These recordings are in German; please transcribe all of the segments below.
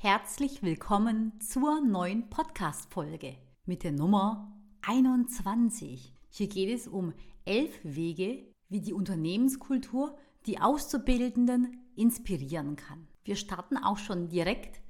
Herzlich willkommen zur neuen Podcast-Folge mit der Nummer 21. Hier geht es um elf Wege, wie die Unternehmenskultur die Auszubildenden inspirieren kann. Wir starten auch schon direkt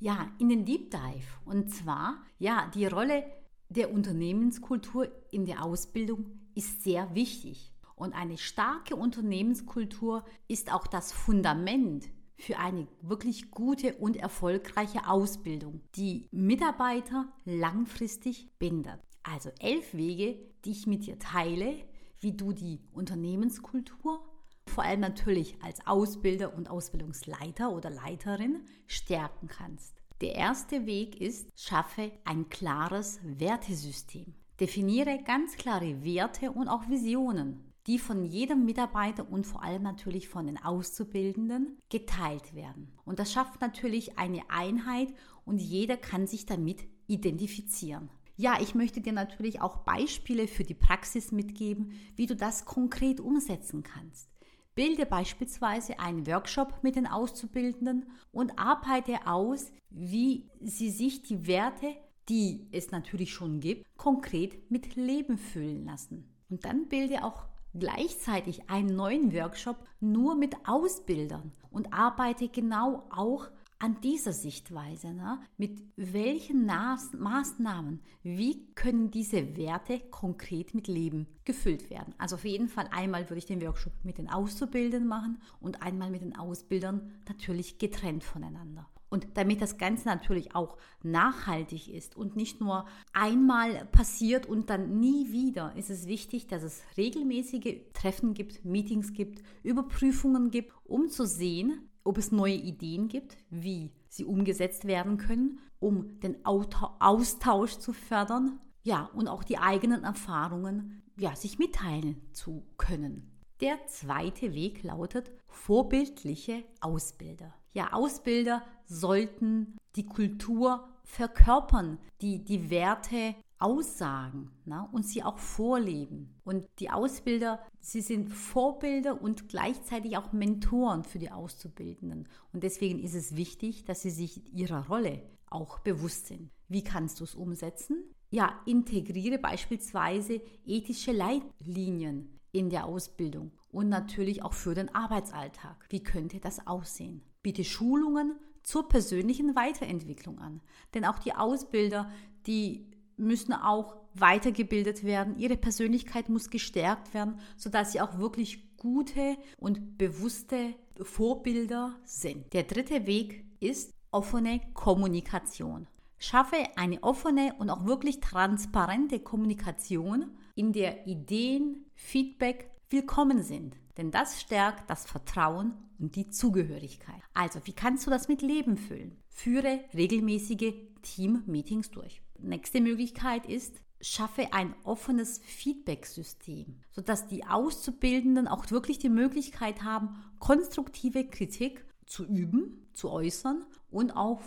ja, in den Deep Dive und zwar ja, die Rolle der Unternehmenskultur in der Ausbildung ist sehr wichtig. Und eine starke Unternehmenskultur ist auch das Fundament für eine wirklich gute und erfolgreiche Ausbildung, die Mitarbeiter langfristig bindet. Also elf Wege, die ich mit dir teile, wie du die Unternehmenskultur, vor allem natürlich als Ausbilder und Ausbildungsleiter oder Leiterin, stärken kannst. Der erste Weg ist, schaffe ein klares Wertesystem. Definiere ganz klare Werte und auch Visionen die von jedem Mitarbeiter und vor allem natürlich von den Auszubildenden geteilt werden. Und das schafft natürlich eine Einheit und jeder kann sich damit identifizieren. Ja, ich möchte dir natürlich auch Beispiele für die Praxis mitgeben, wie du das konkret umsetzen kannst. Bilde beispielsweise einen Workshop mit den Auszubildenden und arbeite aus, wie sie sich die Werte, die es natürlich schon gibt, konkret mit Leben füllen lassen. Und dann bilde auch gleichzeitig einen neuen Workshop nur mit Ausbildern und arbeite genau auch an dieser Sichtweise. Ne? Mit welchen Maßnahmen, wie können diese Werte konkret mit Leben gefüllt werden? Also auf jeden Fall einmal würde ich den Workshop mit den Auszubildenden machen und einmal mit den Ausbildern natürlich getrennt voneinander. Und damit das Ganze natürlich auch nachhaltig ist und nicht nur einmal passiert und dann nie wieder, ist es wichtig, dass es regelmäßige Treffen gibt, Meetings gibt, Überprüfungen gibt, um zu sehen, ob es neue Ideen gibt, wie sie umgesetzt werden können, um den Austausch zu fördern, ja, und auch die eigenen Erfahrungen, ja, sich mitteilen zu können. Der zweite Weg lautet vorbildliche Ausbilder. Ja, Ausbilder sollten die Kultur verkörpern, die die Werte aussagen ne, und sie auch vorleben. Und die Ausbilder, sie sind Vorbilder und gleichzeitig auch Mentoren für die Auszubildenden. Und deswegen ist es wichtig, dass sie sich ihrer Rolle auch bewusst sind. Wie kannst du es umsetzen? Ja, integriere beispielsweise ethische Leitlinien in der Ausbildung und natürlich auch für den Arbeitsalltag. Wie könnte das aussehen? Biete Schulungen zur persönlichen Weiterentwicklung an. Denn auch die Ausbilder, die müssen auch weitergebildet werden. Ihre Persönlichkeit muss gestärkt werden, sodass sie auch wirklich gute und bewusste Vorbilder sind. Der dritte Weg ist offene Kommunikation. Schaffe eine offene und auch wirklich transparente Kommunikation, in der Ideen, Feedback willkommen sind. Denn das stärkt das Vertrauen und die Zugehörigkeit. Also, wie kannst du das mit Leben füllen? Führe regelmäßige Team-Meetings durch. Nächste Möglichkeit ist, schaffe ein offenes Feedback-System, sodass die Auszubildenden auch wirklich die Möglichkeit haben, konstruktive Kritik zu üben, zu äußern und auch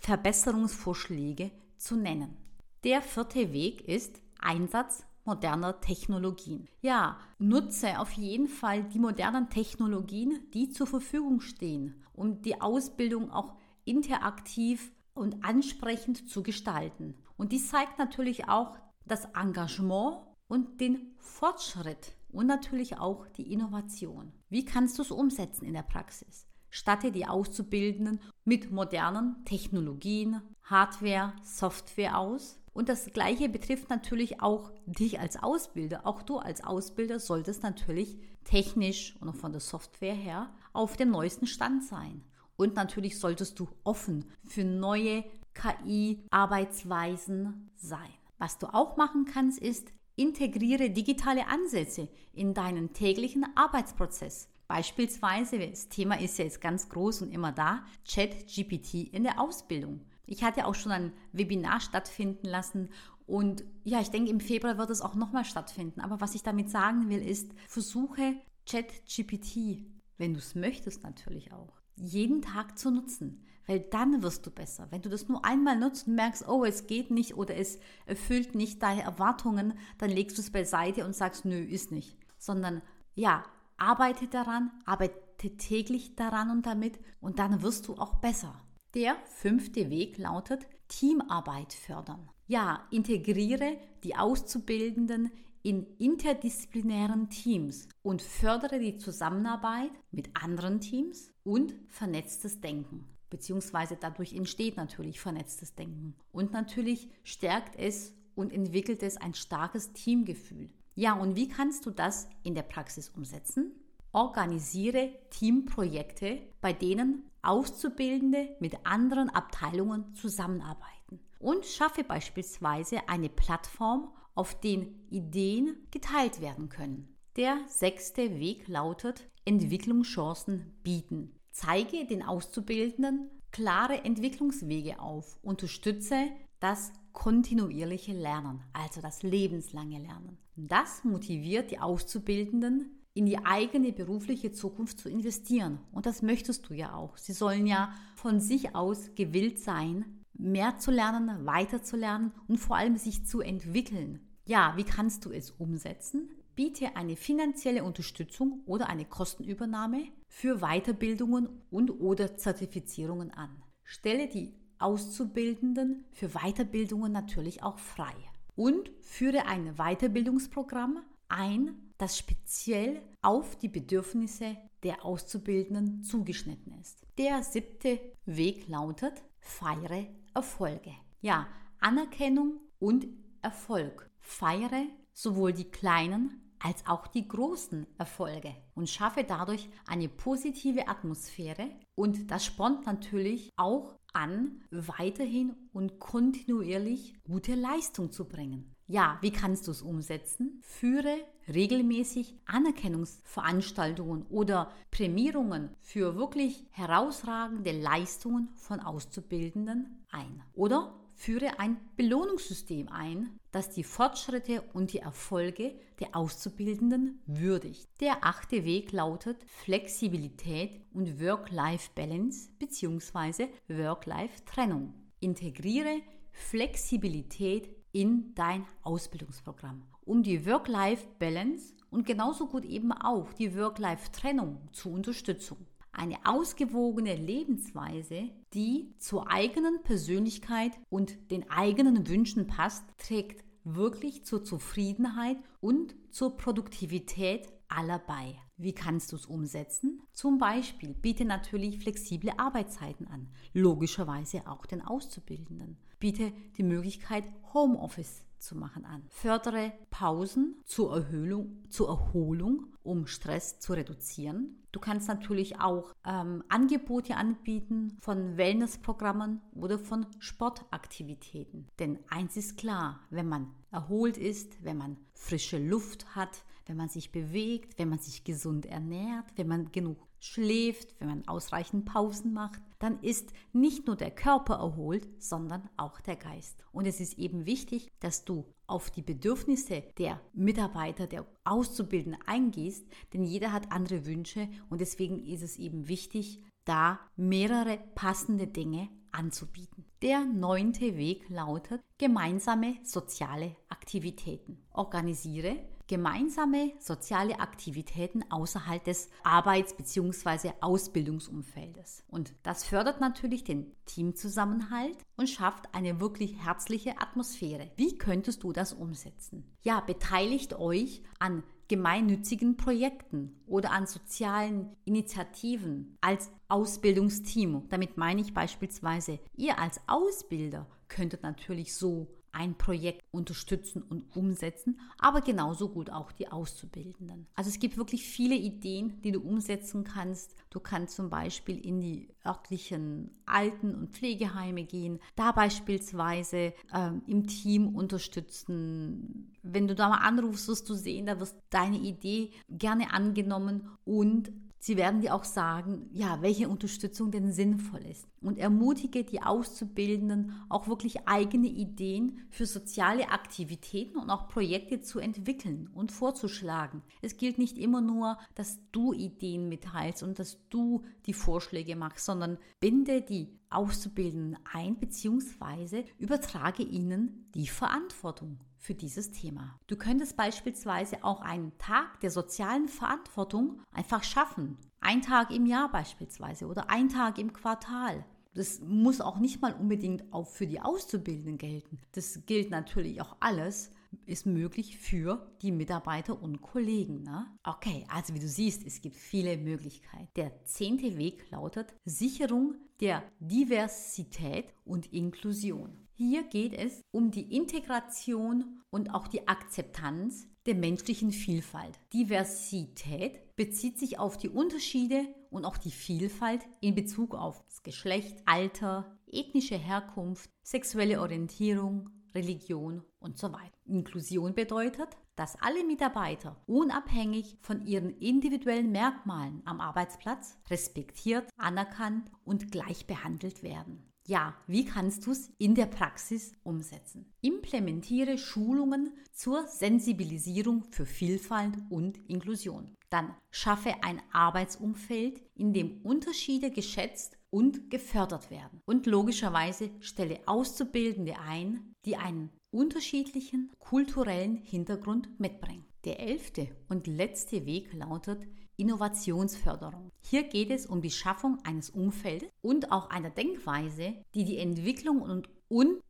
Verbesserungsvorschläge zu nennen. Der vierte Weg ist Einsatz moderner Technologien. Ja, nutze auf jeden Fall die modernen Technologien, die zur Verfügung stehen, um die Ausbildung auch interaktiv und ansprechend zu gestalten. Und dies zeigt natürlich auch das Engagement und den Fortschritt und natürlich auch die Innovation. Wie kannst du es umsetzen in der Praxis? Statte die Auszubildenden mit modernen Technologien, Hardware, Software aus und das Gleiche betrifft natürlich auch dich als Ausbilder. Auch du als Ausbilder solltest natürlich technisch und auch von der Software her auf dem neuesten Stand sein. Und natürlich solltest du offen für neue KI-Arbeitsweisen sein. Was du auch machen kannst, ist, integriere digitale Ansätze in deinen täglichen Arbeitsprozess. Beispielsweise, das Thema ist ja jetzt ganz groß und immer da, Chat-GPT in der Ausbildung. Ich hatte auch schon ein Webinar stattfinden lassen und ja, ich denke, im Februar wird es auch nochmal stattfinden. Aber was ich damit sagen will, ist, versuche ChatGPT, wenn du es möchtest natürlich auch, jeden Tag zu nutzen. Weil dann wirst du besser. Wenn du das nur einmal nutzt und merkst, oh, es geht nicht oder es erfüllt nicht deine Erwartungen, dann legst du es beiseite und sagst, nö, ist nicht. Sondern ja, arbeite daran, arbeite täglich daran und damit und dann wirst du auch besser. Der fünfte Weg lautet Teamarbeit fördern. Ja, integriere die Auszubildenden in interdisziplinären Teams und fördere die Zusammenarbeit mit anderen Teams und vernetztes Denken. Beziehungsweise dadurch entsteht natürlich vernetztes Denken. Und natürlich stärkt es und entwickelt es ein starkes Teamgefühl. Ja, und wie kannst du das in der Praxis umsetzen? Organisiere Teamprojekte, bei denen Auszubildende mit anderen Abteilungen zusammenarbeiten. Und schaffe beispielsweise eine Plattform, auf den Ideen geteilt werden können. Der sechste Weg lautet Entwicklungschancen bieten. Zeige den Auszubildenden klare Entwicklungswege auf. Unterstütze das kontinuierliche Lernen, also das lebenslange Lernen. Das motiviert die Auszubildenden, in die eigene berufliche Zukunft zu investieren. Und das möchtest du ja auch. Sie sollen ja von sich aus gewillt sein, mehr zu lernen, weiter zu lernen und vor allem sich zu entwickeln. Ja, wie kannst du es umsetzen? Biete eine finanzielle Unterstützung oder eine Kostenübernahme für Weiterbildungen und oder Zertifizierungen an. Stelle die Auszubildenden für Weiterbildungen natürlich auch frei und führe ein Weiterbildungsprogramm ein, das speziell auf die Bedürfnisse der Auszubildenden zugeschnitten ist. Der siebte Weg lautet, feiere Erfolge. Ja, Anerkennung und Erfolg. Feiere sowohl die kleinen als auch die großen Erfolge und schaffe dadurch eine positive Atmosphäre und das spornt natürlich auch an, weiterhin und kontinuierlich gute Leistung zu bringen. Ja, wie kannst du es umsetzen? Führe regelmäßig Anerkennungsveranstaltungen oder Prämierungen für wirklich herausragende Leistungen von Auszubildenden ein. Oder führe ein Belohnungssystem ein, das die Fortschritte und die Erfolge der Auszubildenden würdigt. Der achte Weg lautet Flexibilität und Work-Life-Balance bzw. Work-Life-Trennung. Integriere Flexibilität in dein Ausbildungsprogramm, um die Work-Life-Balance und genauso gut eben auch die Work-Life-Trennung zu unterstützen. Eine ausgewogene Lebensweise, die zur eigenen Persönlichkeit und den eigenen Wünschen passt, trägt wirklich zur Zufriedenheit und zur Produktivität aller bei. Wie kannst du es umsetzen? Zum Beispiel biete natürlich flexible Arbeitszeiten an, logischerweise auch den Auszubildenden. Biete die Möglichkeit, Homeoffice zu machen an. Fördere Pausen zur Erholung, zur Erholung, um Stress zu reduzieren. Du kannst natürlich auch ähm, Angebote anbieten von Wellnessprogrammen oder von Sportaktivitäten. Denn eins ist klar, wenn man erholt ist, wenn man frische Luft hat, wenn man sich bewegt, wenn man sich gesund ernährt, wenn man genug schläft, wenn man ausreichend Pausen macht, dann ist nicht nur der Körper erholt, sondern auch der Geist. Und es ist eben wichtig, dass du auf die Bedürfnisse der Mitarbeiter, der Auszubildenden eingehst, denn jeder hat andere Wünsche und deswegen ist es eben wichtig, da mehrere passende Dinge anzubieten. Der neunte Weg lautet gemeinsame soziale Aktivitäten. Organisiere gemeinsame soziale Aktivitäten außerhalb des Arbeits- bzw. Ausbildungsumfeldes. Und das fördert natürlich den Teamzusammenhalt und schafft eine wirklich herzliche Atmosphäre. Wie könntest du das umsetzen? Ja, beteiligt euch an gemeinnützigen Projekten oder an sozialen Initiativen als Ausbildungsteam. Damit meine ich beispielsweise, ihr als Ausbilder könntet natürlich so ein Projekt unterstützen und umsetzen, aber genauso gut auch die Auszubildenden. Also es gibt wirklich viele Ideen, die du umsetzen kannst. Du kannst zum Beispiel in die örtlichen Alten- und Pflegeheime gehen, da beispielsweise ähm, im Team unterstützen. Wenn du da mal anrufst, wirst du sehen, da wird deine Idee gerne angenommen und Sie werden dir auch sagen, ja, welche Unterstützung denn sinnvoll ist. Und ermutige die Auszubildenden, auch wirklich eigene Ideen für soziale Aktivitäten und auch Projekte zu entwickeln und vorzuschlagen. Es gilt nicht immer nur, dass du Ideen mitteilst und dass du die Vorschläge machst, sondern binde die Auszubildenden ein bzw. übertrage ihnen die Verantwortung für dieses Thema. Du könntest beispielsweise auch einen Tag der sozialen Verantwortung einfach schaffen. Ein Tag im Jahr beispielsweise oder ein Tag im Quartal. Das muss auch nicht mal unbedingt auch für die Auszubildenden gelten. Das gilt natürlich auch alles ist möglich für die Mitarbeiter und Kollegen. Ne? Okay, also wie du siehst, es gibt viele Möglichkeiten. Der zehnte Weg lautet Sicherung der Diversität und Inklusion. Hier geht es um die Integration und auch die Akzeptanz der menschlichen Vielfalt. Diversität bezieht sich auf die Unterschiede und auch die Vielfalt in Bezug auf das Geschlecht, Alter, ethnische Herkunft, sexuelle Orientierung, Religion und so weiter. Inklusion bedeutet, dass alle Mitarbeiter unabhängig von ihren individuellen Merkmalen am Arbeitsplatz respektiert, anerkannt und gleich behandelt werden. Ja, wie kannst du es in der Praxis umsetzen? Implementiere Schulungen zur Sensibilisierung für Vielfalt und Inklusion. Dann schaffe ein Arbeitsumfeld, in dem Unterschiede geschätzt und gefördert werden. Und logischerweise stelle Auszubildende ein, die einen unterschiedlichen kulturellen Hintergrund mitbringen. Der elfte und letzte Weg lautet Innovationsförderung. Hier geht es um die Schaffung eines Umfeldes und auch einer Denkweise, die die Entwicklung und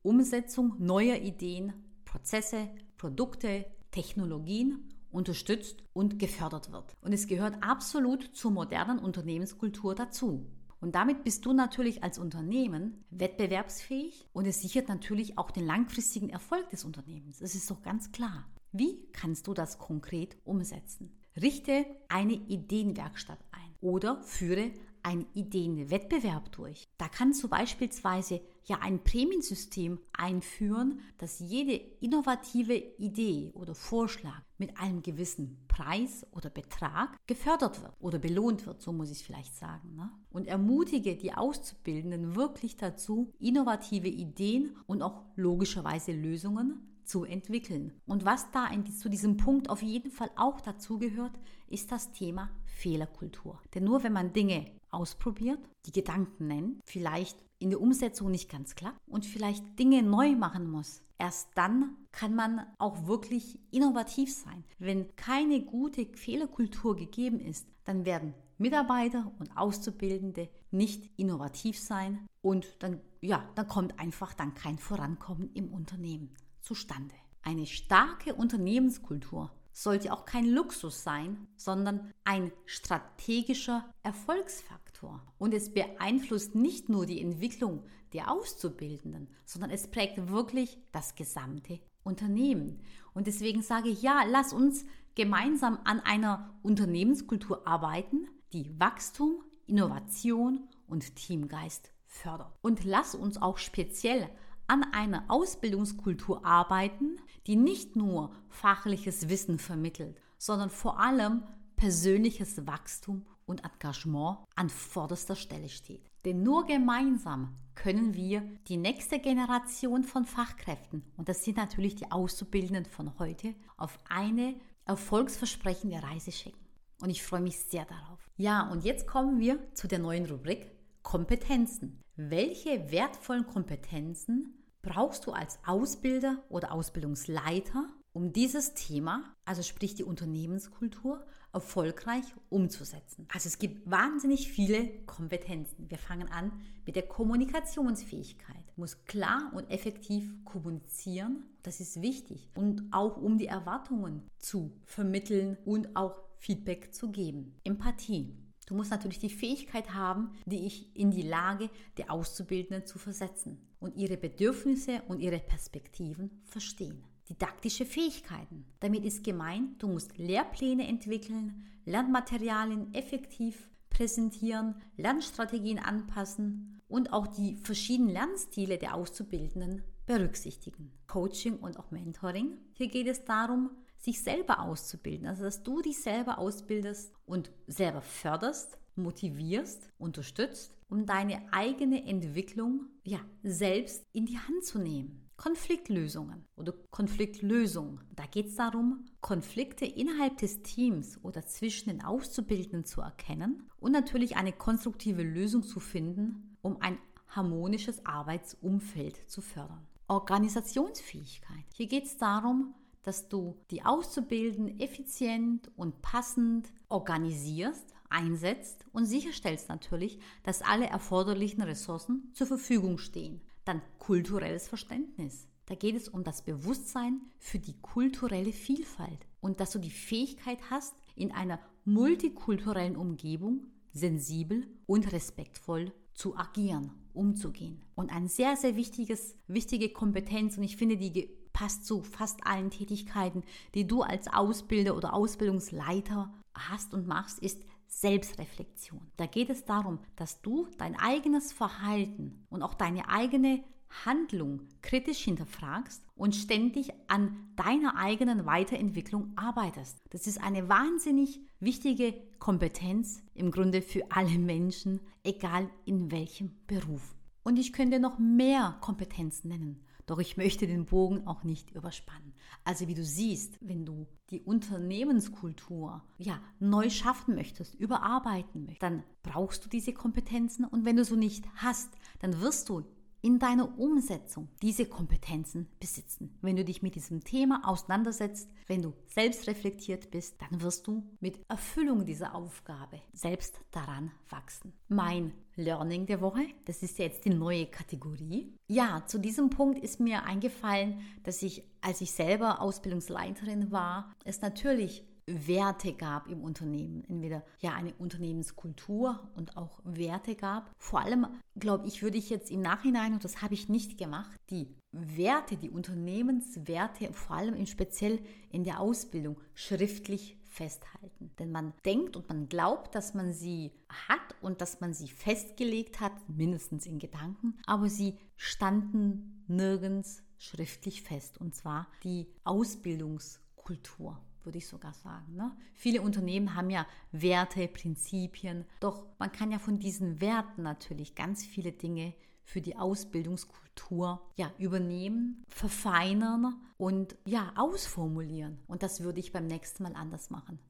Umsetzung neuer Ideen, Prozesse, Produkte, Technologien unterstützt und gefördert wird. Und es gehört absolut zur modernen Unternehmenskultur dazu. Und damit bist du natürlich als Unternehmen wettbewerbsfähig und es sichert natürlich auch den langfristigen Erfolg des Unternehmens. Das ist doch ganz klar. Wie kannst du das konkret umsetzen? Richte eine Ideenwerkstatt ein oder führe einen Ideenwettbewerb durch. Da kannst du beispielsweise ja ein Prämiensystem einführen, dass jede innovative Idee oder Vorschlag mit einem gewissen Preis oder Betrag gefördert wird oder belohnt wird, so muss ich vielleicht sagen. Ne? Und ermutige die Auszubildenden wirklich dazu, innovative Ideen und auch logischerweise Lösungen zu entwickeln. Und was da in, zu diesem Punkt auf jeden Fall auch dazugehört, ist das Thema Fehlerkultur. Denn nur wenn man Dinge ausprobiert, die Gedanken nennt, vielleicht in der Umsetzung nicht ganz klappt und vielleicht Dinge neu machen muss, erst dann kann man auch wirklich innovativ sein. Wenn keine gute Fehlerkultur gegeben ist, dann werden Mitarbeiter und Auszubildende nicht innovativ sein und dann ja, dann kommt einfach dann kein Vorankommen im Unternehmen zustande. Eine starke Unternehmenskultur sollte auch kein Luxus sein, sondern ein strategischer Erfolgsfaktor. Und es beeinflusst nicht nur die Entwicklung der Auszubildenden, sondern es prägt wirklich das gesamte Unternehmen. Und deswegen sage ich, ja, lass uns gemeinsam an einer Unternehmenskultur arbeiten, die Wachstum, Innovation und Teamgeist fördert. Und lass uns auch speziell an einer Ausbildungskultur arbeiten, die nicht nur fachliches Wissen vermittelt, sondern vor allem persönliches Wachstum und Engagement an vorderster Stelle steht. Denn nur gemeinsam können wir die nächste Generation von Fachkräften, und das sind natürlich die Auszubildenden von heute, auf eine erfolgsversprechende Reise schicken. Und ich freue mich sehr darauf. Ja, und jetzt kommen wir zu der neuen Rubrik Kompetenzen. Welche wertvollen Kompetenzen brauchst du als Ausbilder oder Ausbildungsleiter, um dieses Thema, also sprich die Unternehmenskultur, erfolgreich umzusetzen. Also es gibt wahnsinnig viele Kompetenzen. Wir fangen an mit der Kommunikationsfähigkeit. Du musst klar und effektiv kommunizieren, das ist wichtig. Und auch um die Erwartungen zu vermitteln und auch Feedback zu geben. Empathie. Du musst natürlich die Fähigkeit haben, dich in die Lage der Auszubildenden zu versetzen und ihre Bedürfnisse und ihre Perspektiven verstehen. Didaktische Fähigkeiten. Damit ist gemeint, du musst Lehrpläne entwickeln, Lernmaterialien effektiv präsentieren, Lernstrategien anpassen und auch die verschiedenen Lernstile der Auszubildenden berücksichtigen. Coaching und auch Mentoring. Hier geht es darum, sich selber auszubilden. Also, dass du dich selber ausbildest und selber förderst, motivierst, unterstützt, um deine eigene Entwicklung ja, selbst in die Hand zu nehmen. Konfliktlösungen oder Konfliktlösung. Da geht es darum, Konflikte innerhalb des Teams oder zwischen den Auszubildenden zu erkennen und natürlich eine konstruktive Lösung zu finden, um ein harmonisches Arbeitsumfeld zu fördern. Organisationsfähigkeit. Hier geht es darum, dass du die Auszubildenden effizient und passend organisierst, einsetzt und sicherstellst natürlich, dass alle erforderlichen Ressourcen zur Verfügung stehen. Dann kulturelles Verständnis. Da geht es um das Bewusstsein für die kulturelle Vielfalt und dass du die Fähigkeit hast, in einer multikulturellen Umgebung sensibel und respektvoll zu agieren, umzugehen. Und ein sehr, sehr wichtiges, wichtige Kompetenz, und ich finde, die passt zu fast allen Tätigkeiten, die du als Ausbilder oder Ausbildungsleiter hast und machst, ist Selbstreflexion. Da geht es darum, dass du dein eigenes Verhalten und auch deine eigene Handlung kritisch hinterfragst und ständig an deiner eigenen Weiterentwicklung arbeitest. Das ist eine wahnsinnig wichtige Kompetenz im Grunde für alle Menschen, egal in welchem Beruf. Und ich könnte noch mehr Kompetenzen nennen. Doch ich möchte den Bogen auch nicht überspannen. Also wie du siehst, wenn du die Unternehmenskultur ja neu schaffen möchtest, überarbeiten möchtest, dann brauchst du diese Kompetenzen und wenn du so nicht hast, dann wirst du in deiner Umsetzung diese Kompetenzen besitzen. Wenn du dich mit diesem Thema auseinandersetzt, wenn du selbst reflektiert bist, dann wirst du mit Erfüllung dieser Aufgabe selbst daran wachsen. Mein Learning der Woche, das ist jetzt die neue Kategorie. Ja, zu diesem Punkt ist mir eingefallen, dass ich, als ich selber Ausbildungsleiterin war, es natürlich Werte gab im Unternehmen. Entweder ja eine Unternehmenskultur und auch Werte gab. Vor allem, glaube ich, würde ich jetzt im Nachhinein, und das habe ich nicht gemacht, die Werte, die Unternehmenswerte, vor allem in speziell in der Ausbildung, schriftlich festhalten. Denn man denkt und man glaubt, dass man sie hat und dass man sie festgelegt hat, mindestens in Gedanken, aber sie standen nirgends schriftlich fest. Und zwar die Ausbildungskultur würde ich sogar sagen. Ne? Viele Unternehmen haben ja Werte, Prinzipien, doch man kann ja von diesen Werten natürlich ganz viele Dinge für die Ausbildungskultur ja, übernehmen, verfeinern und ja, ausformulieren. Und das würde ich beim nächsten Mal anders machen.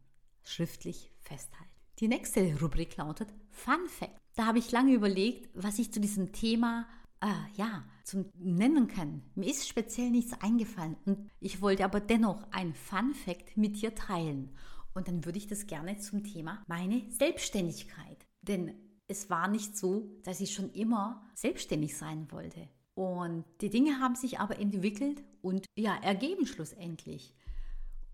Schriftlich festhalten. Die nächste Rubrik lautet Fun Fact. Da habe ich lange überlegt, was ich zu diesem Thema äh, ja, zum Nennen kann. Mir ist speziell nichts eingefallen und ich wollte aber dennoch ein Fun Fact mit dir teilen. Und dann würde ich das gerne zum Thema meine Selbstständigkeit. Denn es war nicht so, dass ich schon immer selbstständig sein wollte. Und die Dinge haben sich aber entwickelt und ja, ergeben schlussendlich.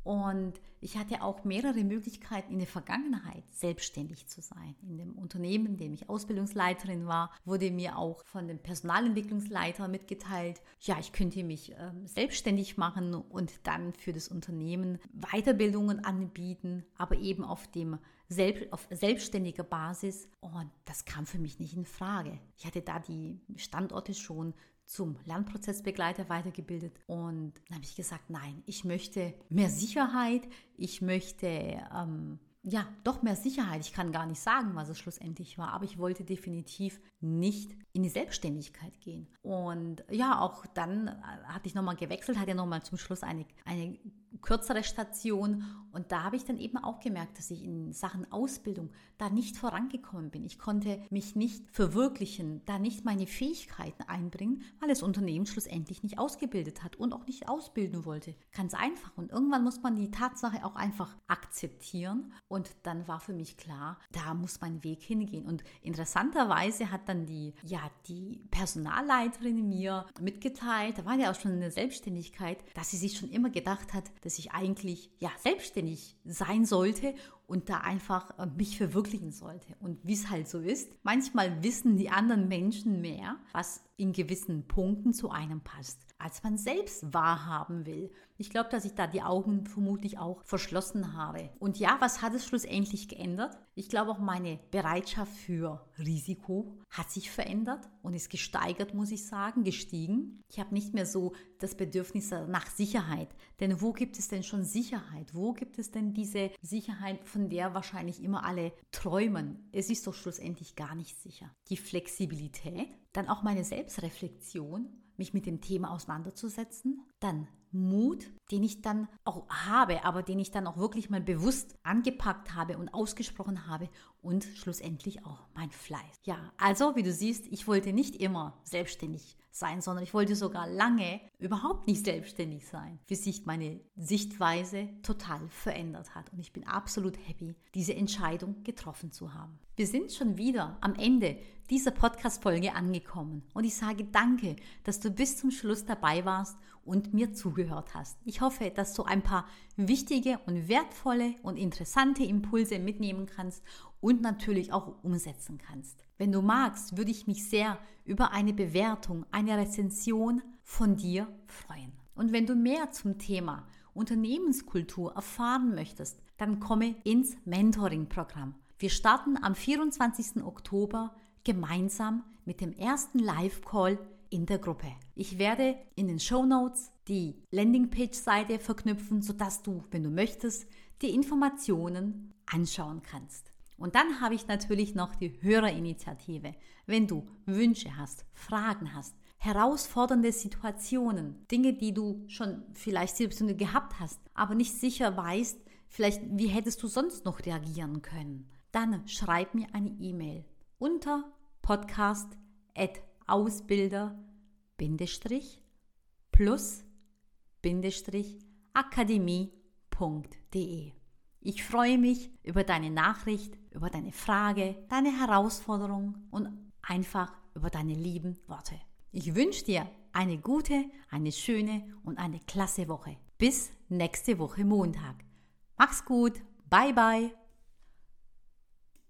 Und ich hatte auch mehrere Möglichkeiten in der Vergangenheit, selbstständig zu sein. In dem Unternehmen, in dem ich Ausbildungsleiterin war, wurde mir auch von dem Personalentwicklungsleiter mitgeteilt, ja, ich könnte mich äh, selbstständig machen und dann für das Unternehmen Weiterbildungen anbieten, aber eben auf dem selbst, auf selbstständiger Basis. Und das kam für mich nicht in Frage. Ich hatte da die Standorte schon zum Lernprozessbegleiter weitergebildet und dann habe ich gesagt, nein, ich möchte mehr Sicherheit, ich möchte ähm, ja doch mehr Sicherheit. Ich kann gar nicht sagen, was es schlussendlich war, aber ich wollte definitiv nicht in die Selbstständigkeit gehen. Und ja, auch dann äh, hatte ich nochmal gewechselt, hatte nochmal zum Schluss eine, eine kürzere Station. Und da habe ich dann eben auch gemerkt, dass ich in Sachen Ausbildung da nicht vorangekommen bin. Ich konnte mich nicht verwirklichen, da nicht meine Fähigkeiten einbringen, weil das Unternehmen schlussendlich nicht ausgebildet hat und auch nicht ausbilden wollte. Ganz einfach. Und irgendwann muss man die Tatsache auch einfach akzeptieren. Und dann war für mich klar, da muss mein Weg hingehen. Und interessanterweise hat dann die, ja, die Personalleiterin mir mitgeteilt, da war ja auch schon eine Selbstständigkeit, dass sie sich schon immer gedacht hat, dass ich eigentlich ja selbstständig sein sollte und da einfach äh, mich verwirklichen sollte. Und wie es halt so ist, manchmal wissen die anderen Menschen mehr, was in gewissen Punkten zu einem passt, als man selbst wahrhaben will. Ich glaube, dass ich da die Augen vermutlich auch verschlossen habe. Und ja, was hat es schlussendlich geändert? Ich glaube auch meine Bereitschaft für Risiko hat sich verändert und ist gesteigert, muss ich sagen, gestiegen. Ich habe nicht mehr so das Bedürfnis nach Sicherheit. Denn wo gibt es denn schon Sicherheit? Wo gibt es denn diese Sicherheit, von der wahrscheinlich immer alle träumen? Es ist doch schlussendlich gar nicht sicher. Die Flexibilität, dann auch meine Selbstreflexion mich mit dem Thema auseinanderzusetzen, dann Mut, den ich dann auch habe, aber den ich dann auch wirklich mal bewusst angepackt habe und ausgesprochen habe und schlussendlich auch mein Fleiß. Ja, also wie du siehst, ich wollte nicht immer selbstständig sein, sondern ich wollte sogar lange überhaupt nicht selbstständig sein, bis sich meine Sichtweise total verändert hat. Und ich bin absolut happy, diese Entscheidung getroffen zu haben. Wir sind schon wieder am Ende dieser Podcast-Folge angekommen und ich sage danke, dass du bis zum Schluss dabei warst und mir zugehört hast. Ich hoffe, dass du ein paar wichtige und wertvolle und interessante Impulse mitnehmen kannst und natürlich auch umsetzen kannst. Wenn du magst, würde ich mich sehr über eine Bewertung, eine Rezension von dir freuen. Und wenn du mehr zum Thema Unternehmenskultur erfahren möchtest, dann komme ins Mentoring-Programm. Wir starten am 24. Oktober gemeinsam mit dem ersten Live-Call in der Gruppe. Ich werde in den Show Notes die Landingpage-Seite verknüpfen, sodass du, wenn du möchtest, die Informationen anschauen kannst. Und dann habe ich natürlich noch die Hörerinitiative. Wenn du Wünsche hast, Fragen hast, herausfordernde Situationen, Dinge, die du schon vielleicht Situationen gehabt hast, aber nicht sicher weißt, vielleicht wie hättest du sonst noch reagieren können, dann schreib mir eine E-Mail unter podcast@ausbilder plus akademie.de. Ich freue mich über deine Nachricht, über deine Frage, deine Herausforderung und einfach über deine lieben Worte. Ich wünsche dir eine gute, eine schöne und eine klasse Woche. Bis nächste Woche Montag. Mach's gut. Bye bye.